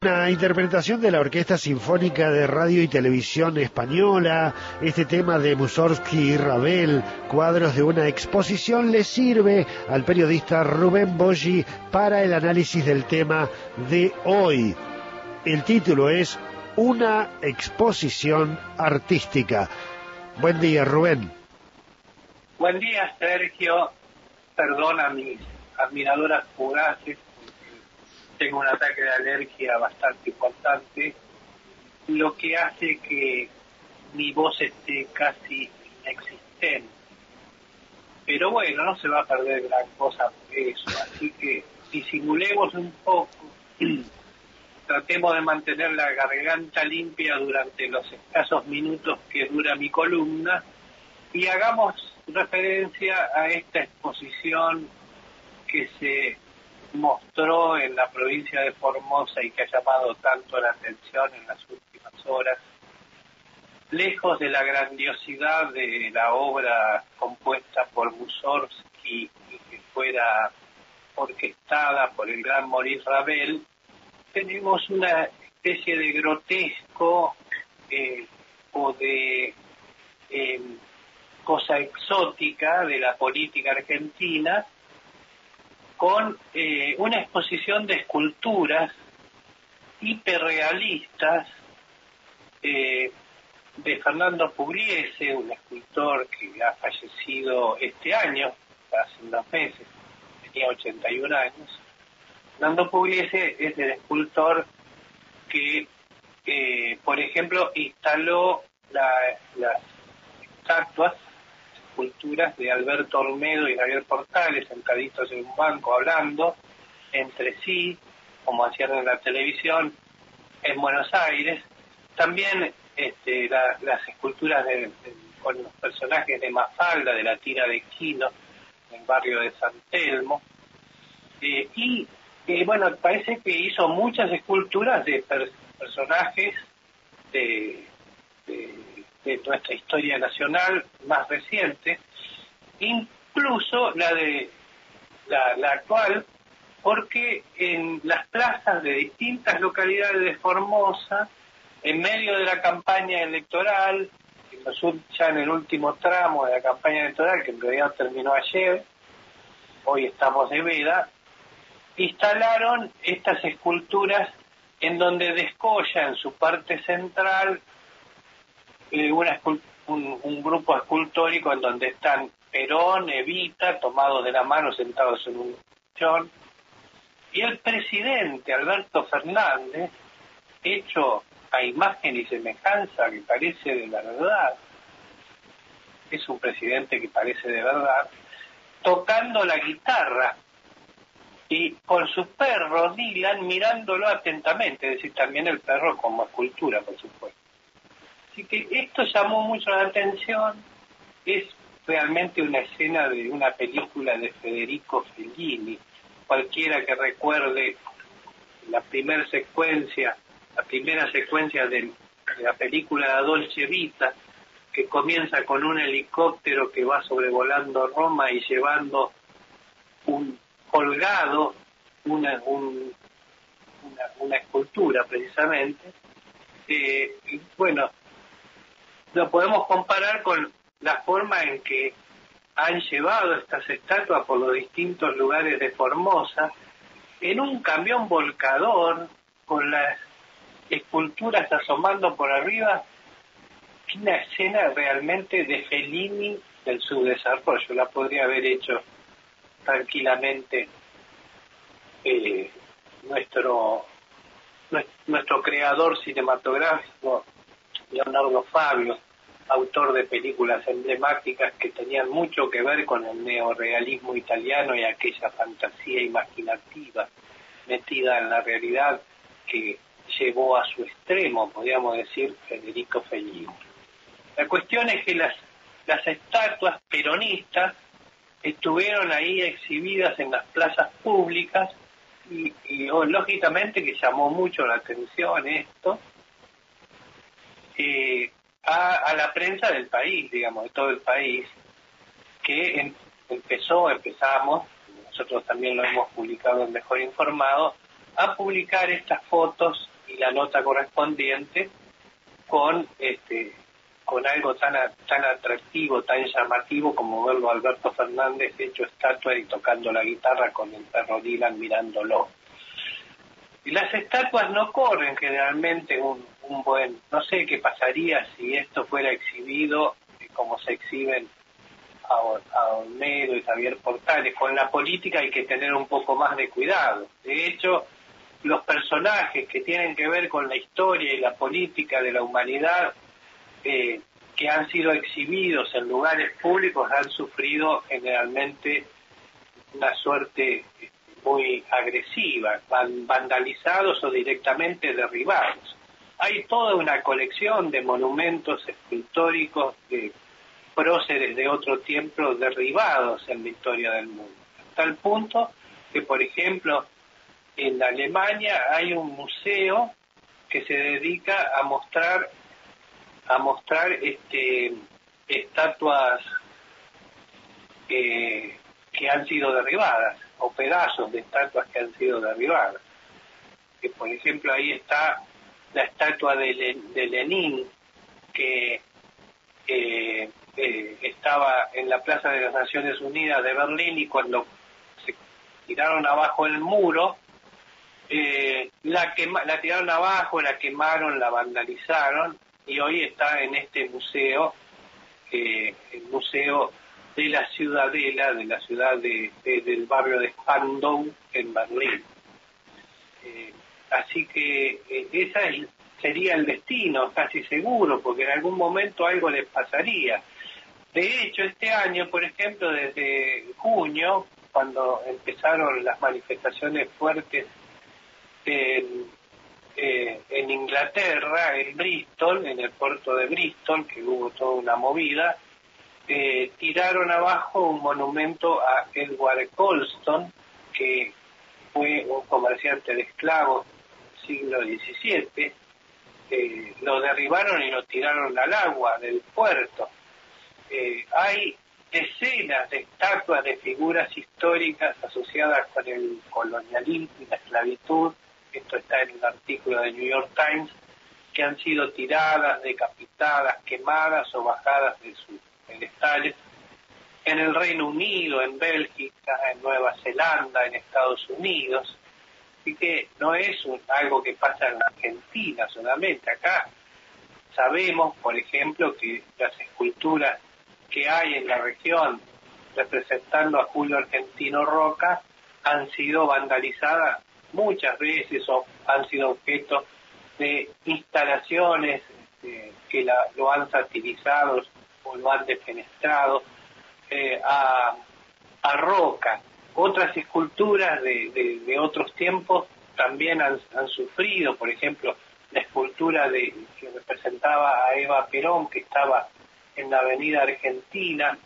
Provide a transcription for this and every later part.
Una interpretación de la Orquesta Sinfónica de Radio y Televisión Española, este tema de Mussorgsky y Ravel, cuadros de una exposición, le sirve al periodista Rubén Boggi para el análisis del tema de hoy. El título es Una exposición artística. Buen día, Rubén. Buen día, Sergio. Perdona mis admiradoras fugaces tengo un ataque de alergia bastante importante, lo que hace que mi voz esté casi inexistente. Pero bueno, no se va a perder gran cosa por eso, así que disimulemos un poco, tratemos de mantener la garganta limpia durante los escasos minutos que dura mi columna y hagamos referencia a esta exposición que se mostró en la provincia de Formosa y que ha llamado tanto la atención en las últimas horas, lejos de la grandiosidad de la obra compuesta por Mussorgsky y que fuera orquestada por el gran Maurice Ravel, tenemos una especie de grotesco eh, o de eh, cosa exótica de la política argentina con eh, una exposición de esculturas hiperrealistas eh, de Fernando Pugliese, un escultor que ha fallecido este año, hace unos meses, tenía 81 años. Fernando Pugliese es el escultor que, eh, por ejemplo, instaló las estatuas culturas de Alberto Olmedo y Javier Portales, sentaditos en un banco hablando entre sí, como hacían en la televisión, en Buenos Aires. También este, las esculturas de, con los personajes de Mafalda, de la tira de Quino, en el barrio de San Telmo. Eh, y bueno, parece que hizo muchas esculturas de personajes de nuestra historia nacional más reciente, incluso la de la, actual, porque en las plazas de distintas localidades de Formosa, en medio de la campaña electoral, ya en el último tramo de la campaña electoral, que en realidad terminó ayer, hoy estamos de veda, instalaron estas esculturas en donde descolla en su parte central un, grupo escultórico en donde están Perón, Evita, tomados de la mano, sentados en un sillón, y el presidente Alberto Fernández, hecho a imagen y semejanza que parece de verdad, es un presidente que parece de verdad, tocando la guitarra y con su perro Dylan mirándolo atentamente, es decir, también el perro como escultura, por supuesto. Así que esto llamó mucho la atención, es realmente una escena de una película de Federico Fellini. Cualquiera que recuerde la primera secuencia, la primera secuencia de, la película La Dolce Vita, que comienza con un helicóptero que va sobrevolando Roma y llevando un colgado, una, escultura precisamente. Eh, bueno, lo podemos comparar con la forma en que han llevado estas estatuas por los distintos lugares de Formosa en un camión volcador con las esculturas asomando por arriba, una escena realmente de Fellini del subdesarrollo, la podría haber hecho tranquilamente eh, nuestro nuestro creador cinematográfico Leonardo Fabio, autor de películas emblemáticas que tenían mucho que ver con el neorealismo italiano y aquella fantasía imaginativa metida en la realidad que llevó a su extremo, podríamos decir, Federico Fellini. La cuestión es que las, las estatuas peronistas estuvieron ahí exhibidas en las plazas públicas y, oh, lógicamente que llamó mucho la atención esto, eh, a, la prensa del país, digamos, de todo el país, que em, empezó, empezamos, nosotros también lo hemos publicado en Mejor Informado, a publicar estas fotos y la nota correspondiente con este con algo tan tan atractivo, tan llamativo como verlo a Alberto Fernández hecho estatua y tocando la guitarra con el perro Dylan mirándolo. Y las estatuas no corren generalmente un, un buen, no sé qué pasaría si esto fuera exhibido como se exhiben a, Olmedo y Javier Portales. Con la política hay que tener un poco más de cuidado. De hecho, los personajes que tienen que ver con la historia y la política de la humanidad eh, que han sido exhibidos en lugares públicos han sufrido generalmente una suerte este, muy agresiva, vandalizados o directamente derribados. Hay toda una colección de monumentos escultóricos de próceres de otro tiempo derribados en la historia del mundo. Hasta el punto que, por ejemplo, en Alemania hay un museo que se dedica a mostrar a mostrar este estatuas eh, que han sido derribadas o pedazos de estatuas que han sido derribadas. Que por ejemplo ahí está la estatua de, Lenin que eh, eh, estaba en la Plaza de las Naciones Unidas de Berlín y cuando se tiraron abajo el muro, eh, la, la tiraron abajo, la quemaron, la vandalizaron y hoy está en este museo, el museo de la ciudadela, de la ciudad de, del barrio de Spandau en Berlín. Así que esa es sería el destino, casi seguro, porque en algún momento algo les pasaría. De hecho, este año, por ejemplo, desde junio, cuando empezaron las manifestaciones fuertes en, eh, en Inglaterra, en Bristol, en el puerto de Bristol, que hubo toda una movida, eh, tiraron abajo un monumento a Edward Colston, que fue un comerciante de esclavos siglo XVII, eh, lo derribaron y lo tiraron al agua del puerto. Eh, hay decenas de estatuas de figuras históricas asociadas con el colonialismo y la esclavitud, esto está en un artículo de New York Times, que han sido tiradas, decapitadas, quemadas o bajadas de sus pedestales en el Reino Unido, en Bélgica, en Nueva Zelanda, en Estados Unidos, Así que no es algo que pasa en Argentina solamente. Acá sabemos, por ejemplo, que las esculturas que hay en la región representando a Julio Argentino Roca han sido vandalizadas muchas veces o han sido objeto de instalaciones este, que lo han satirizado o lo han defenestrado eh, a, a Roca otras esculturas de, otros tiempos también han, sufrido, por ejemplo, la escultura que representaba a Eva Perón, que estaba en la avenida Argentina,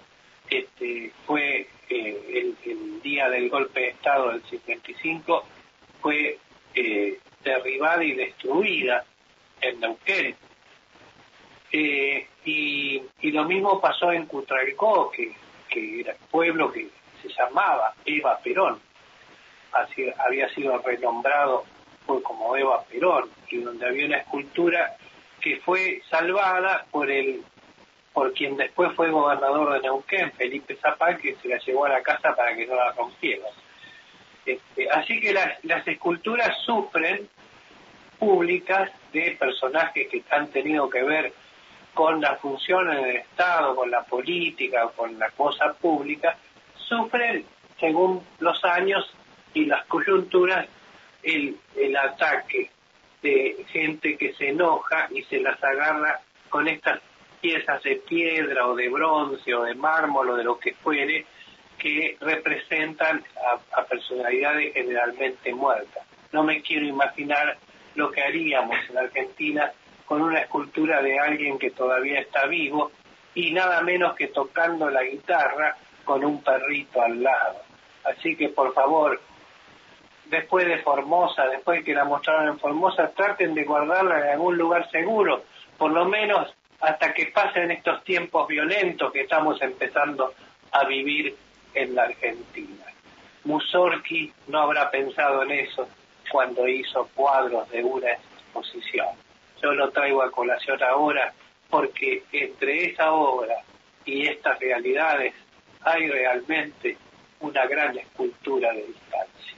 este, fue eh, el, día del golpe de Estado del 55, fue eh, derribada y destruida en Neuquén. Eh, y, lo mismo pasó en Cutralcó, que, que era el pueblo que llamaba Eva Perón, así había sido renombrado como Eva Perón, y donde había una escultura que fue salvada por el por quien después fue gobernador de Neuquén, Felipe Zapal, que se la llevó a la casa para que no la rompieran. Este, así que las, las esculturas sufren públicas de personajes que han tenido que ver con la función en el Estado, con la política, con la cosa pública, sufren, según los años y las coyunturas, el, ataque de gente que se enoja y se las agarra con estas piezas de piedra o de bronce o de mármol o de lo que fuere que representan a, personalidades generalmente muertas. No me quiero imaginar lo que haríamos en Argentina con una escultura de alguien que todavía está vivo y nada menos que tocando la guitarra con un perrito al lado. Así que por favor, después de Formosa, después que la mostraron en Formosa, traten de guardarla en algún lugar seguro, por lo menos hasta que pasen estos tiempos violentos que estamos empezando a vivir en la Argentina. Mussorgsky no habrá pensado en eso cuando hizo cuadros de una Yo lo traigo a colación ahora porque entre esa obra y estas realidades hay realmente una gran escultura de distancia.